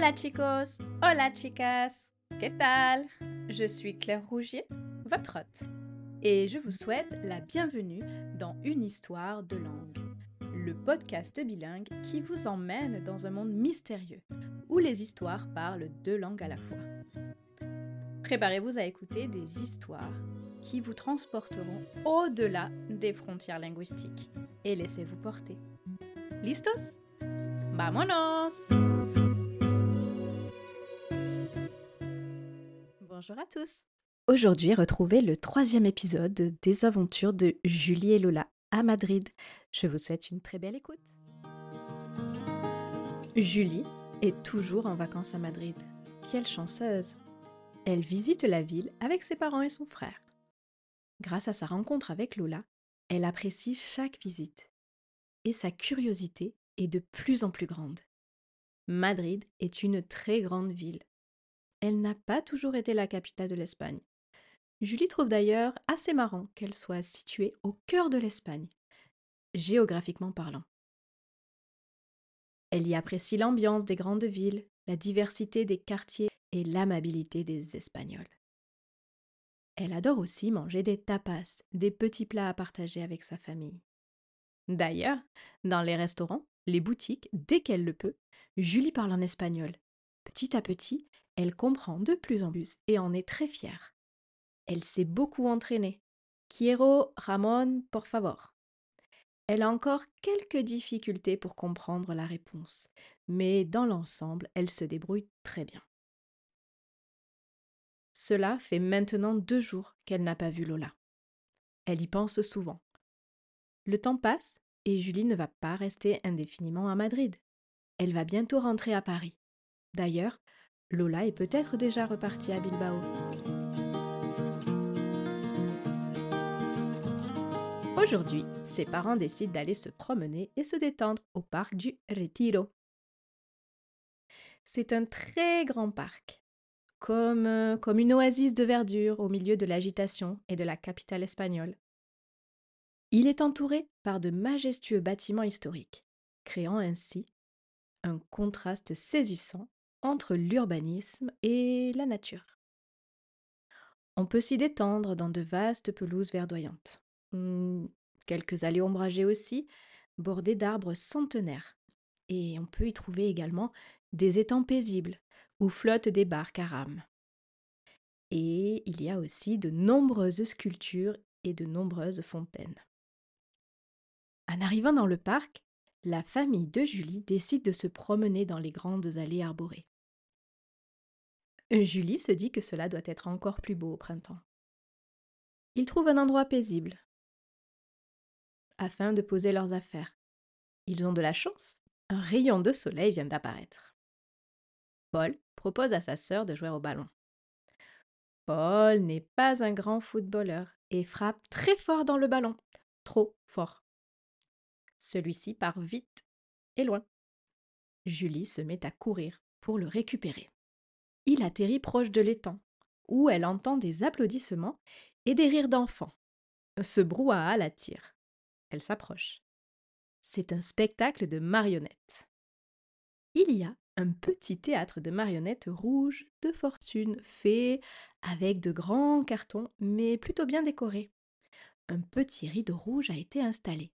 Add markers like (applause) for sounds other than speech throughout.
Hola chicos, hola chicas, ¿qué tal? Je suis Claire Rougier, votre hôte, et je vous souhaite la bienvenue dans Une histoire de langue, le podcast bilingue qui vous emmène dans un monde mystérieux où les histoires parlent deux langues à la fois. Préparez-vous à écouter des histoires qui vous transporteront au-delà des frontières linguistiques et laissez-vous porter. ¿Listos? ¡Vámonos! Bonjour à tous! Aujourd'hui, retrouvez le troisième épisode des aventures de Julie et Lola à Madrid. Je vous souhaite une très belle écoute. Julie est toujours en vacances à Madrid. Quelle chanceuse! Elle visite la ville avec ses parents et son frère. Grâce à sa rencontre avec Lola, elle apprécie chaque visite. Et sa curiosité est de plus en plus grande. Madrid est une très grande ville. Elle n'a pas toujours été la capitale de l'Espagne. Julie trouve d'ailleurs assez marrant qu'elle soit située au cœur de l'Espagne, géographiquement parlant. Elle y apprécie l'ambiance des grandes villes, la diversité des quartiers et l'amabilité des Espagnols. Elle adore aussi manger des tapas, des petits plats à partager avec sa famille. D'ailleurs, dans les restaurants, les boutiques, dès qu'elle le peut, Julie parle en espagnol. Petit à petit, elle comprend de plus en plus et en est très fière. Elle s'est beaucoup entraînée. Quiero Ramón, por favor. Elle a encore quelques difficultés pour comprendre la réponse, mais dans l'ensemble, elle se débrouille très bien. Cela fait maintenant deux jours qu'elle n'a pas vu Lola. Elle y pense souvent. Le temps passe et Julie ne va pas rester indéfiniment à Madrid. Elle va bientôt rentrer à Paris. D'ailleurs, Lola est peut-être déjà repartie à Bilbao. Aujourd'hui, ses parents décident d'aller se promener et se détendre au parc du Retiro. C'est un très grand parc, comme, euh, comme une oasis de verdure au milieu de l'agitation et de la capitale espagnole. Il est entouré par de majestueux bâtiments historiques, créant ainsi un contraste saisissant entre l'urbanisme et la nature. On peut s'y détendre dans de vastes pelouses verdoyantes. Hmm, quelques allées ombragées aussi, bordées d'arbres centenaires. Et on peut y trouver également des étangs paisibles où flottent des barques à rames. Et il y a aussi de nombreuses sculptures et de nombreuses fontaines. En arrivant dans le parc, la famille de Julie décide de se promener dans les grandes allées arborées. Julie se dit que cela doit être encore plus beau au printemps. Ils trouvent un endroit paisible afin de poser leurs affaires. Ils ont de la chance, un rayon de soleil vient d'apparaître. Paul propose à sa sœur de jouer au ballon. Paul n'est pas un grand footballeur et frappe très fort dans le ballon, trop fort. Celui-ci part vite et loin. Julie se met à courir pour le récupérer. Il atterrit proche de l'étang, où elle entend des applaudissements et des rires d'enfants. Ce brouhaha l'attire. Elle s'approche. C'est un spectacle de marionnettes. Il y a un petit théâtre de marionnettes rouges de fortune fait avec de grands cartons mais plutôt bien décorés. Un petit rideau rouge a été installé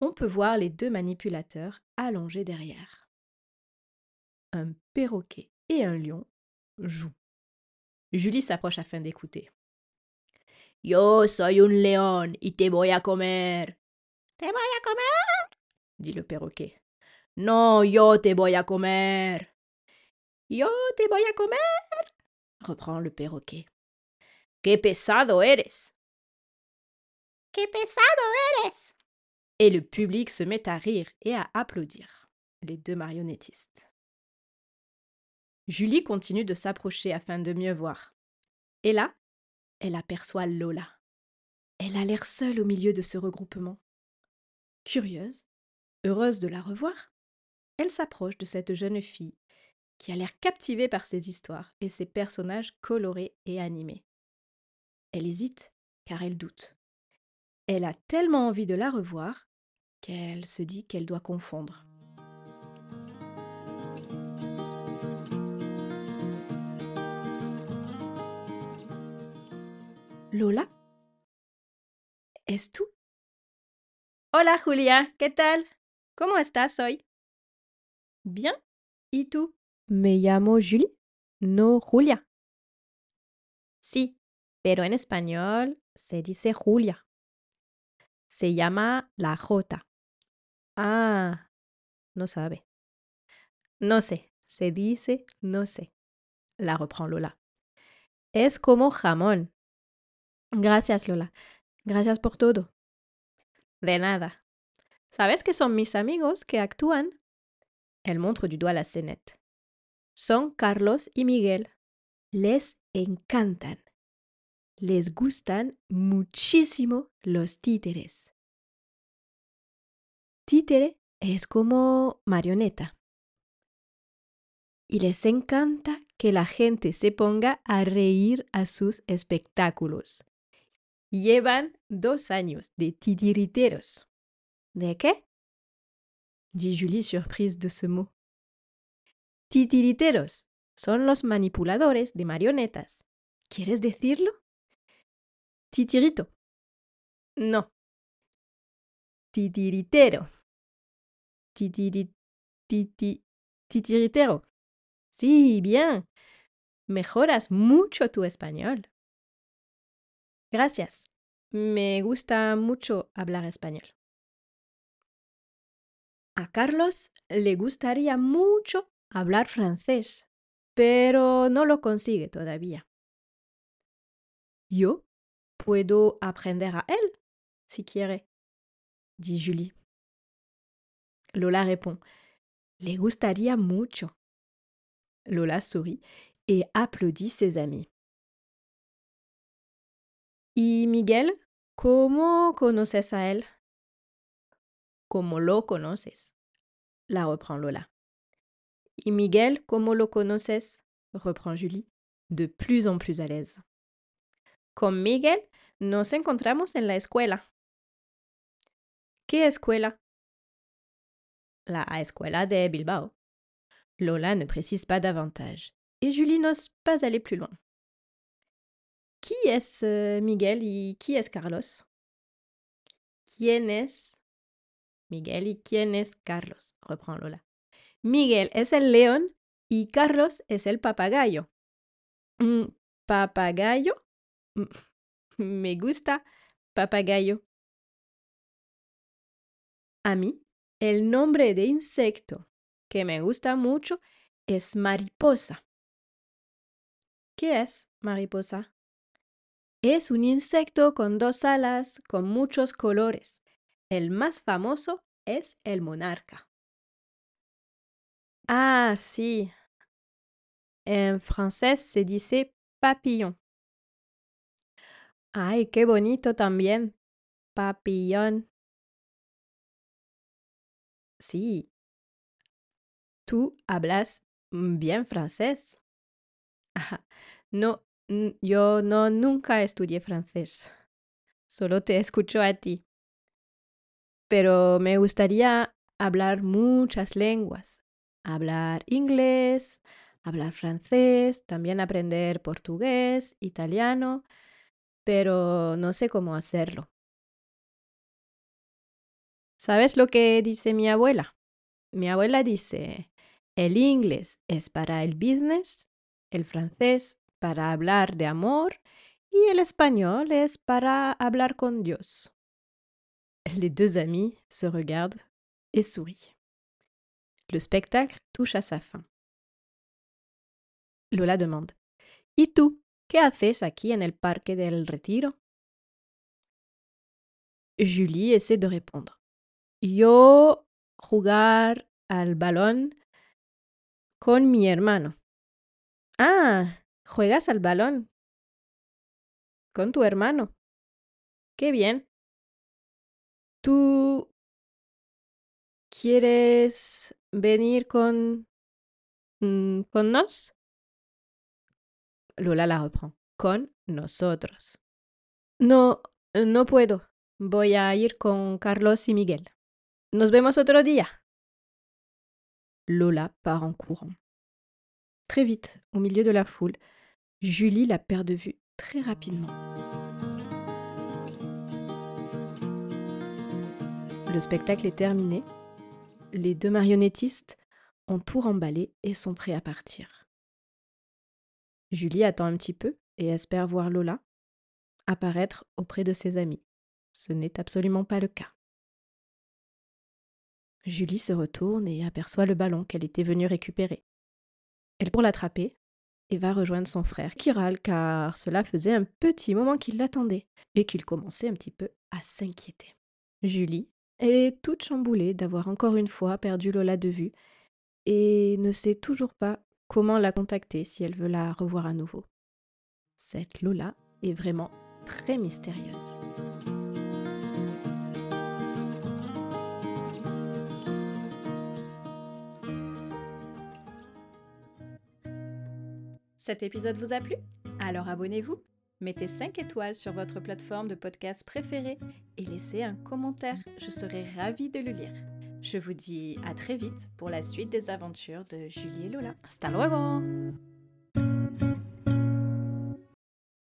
on peut voir les deux manipulateurs allongés derrière. Un perroquet et un lion jouent. Julie s'approche afin d'écouter. Yo soy un león y te voy a comer. Te voy a comer dit le perroquet. Non, yo te voy a comer. Yo te voy a comer reprend le perroquet. Qué pesado eres. Qué pesado eres et le public se met à rire et à applaudir, les deux marionnettistes. Julie continue de s'approcher afin de mieux voir. Et là, elle aperçoit Lola. Elle a l'air seule au milieu de ce regroupement. Curieuse, heureuse de la revoir, elle s'approche de cette jeune fille qui a l'air captivée par ses histoires et ses personnages colorés et animés. Elle hésite car elle doute. Elle a tellement envie de la revoir qu'elle se dit qu'elle doit confondre. Lola ¿Es tú? Hola Julia, ¿qué tal? ¿Cómo estás hoy? Bien. ¿Y tú? Me llamo Julie, no Julia. Sí, pero en español se dice Julia. Se llama la J. Ah, no sabe. No sé, se dice no sé. La reprend Lola. Es como jamón. Gracias, Lola. Gracias por todo. De nada. ¿Sabes que son mis amigos que actúan? Elle montre du doigt la scénette. Son Carlos y Miguel. Les encantan. Les gustan muchísimo los títeres. Títere es como marioneta. Y les encanta que la gente se ponga a reír a sus espectáculos. Llevan dos años de titiriteros. ¿De qué? dit Julie surprise de ce mot. Titiriteros son los manipuladores de marionetas. ¿Quieres decirlo? Titirito. No. Titiritero. Titiri, titi, titiritero. Sí, bien. Mejoras mucho tu español. Gracias. Me gusta mucho hablar español. A Carlos le gustaría mucho hablar francés, pero no lo consigue todavía. Yo puedo aprender a él, si quiere, dit Julie. Lola répond, le gustaría mucho. Lola sourit et applaudit ses amis. ¿Y Miguel? ¿Cómo conoces a él? Como lo conoces? La reprend Lola. ¿Y Miguel, cómo lo conoces? reprend Julie, de plus en plus à l'aise. Con Miguel nos encontramos en la escuela. ¿Qué escuela? La escuela de Bilbao. Lola ne précise pas davantage, et Julie n'ose pas aller plus loin. Qui est euh, Miguel y qui est Carlos? ¿Quién es Miguel y quién es Carlos? reprend Lola. Miguel es el león y Carlos es el papagayo. Mm, ¿Papagayo? Mm, (laughs) me gusta papagayo. A mí, el nombre de insecto que me gusta mucho es mariposa. ¿Qué es mariposa? Es un insecto con dos alas, con muchos colores. El más famoso es el monarca. Ah, sí. En francés se dice papillon. Ay, qué bonito también. Papillon. Sí. Tú hablas bien francés. no, yo no nunca estudié francés. Solo te (laughs) escucho a ti. Pero me gustaría hablar muchas lenguas. Hablar inglés, hablar francés, también aprender portugués, italiano, pero no sé cómo hacerlo. ¿Sabes lo que dice mi abuela? Mi abuela dice, el inglés es para el business, el francés para hablar de amor y el español es para hablar con Dios. Les deux amis se regardent et sourient. Le spectacle touche à sa fin. Lola demande ¿Y tú qué haces aquí en el parque del retiro? Julie essaie de répondre. Yo jugar al balón con mi hermano. Ah, ¿Juegas al balón? Con tu hermano. Qué bien. ¿Tú quieres venir con... Mm, con nos? Lola la reprend. Con nosotros. No, no puedo. Voy a ir con Carlos y Miguel. Nos vemos otro día. Lola part en courant. Très vite, au milieu de la foule, Julie la perd de vue très rapidement. Le spectacle est terminé. Les deux marionnettistes ont tout remballé et sont prêts à partir. Julie attend un petit peu et espère voir Lola apparaître auprès de ses amis. Ce n'est absolument pas le cas. Julie se retourne et aperçoit le ballon qu'elle était venue récupérer. Elle court l'attraper, et va rejoindre son frère qui râle car cela faisait un petit moment qu'il l'attendait et qu'il commençait un petit peu à s'inquiéter. Julie est toute chamboulée d'avoir encore une fois perdu Lola de vue et ne sait toujours pas comment la contacter si elle veut la revoir à nouveau. Cette Lola est vraiment très mystérieuse. Cet épisode vous a plu? Alors abonnez-vous, mettez 5 étoiles sur votre plateforme de podcast préférée et laissez un commentaire, je serai ravie de le lire. Je vous dis à très vite pour la suite des aventures de Julie et Lola. Hasta luego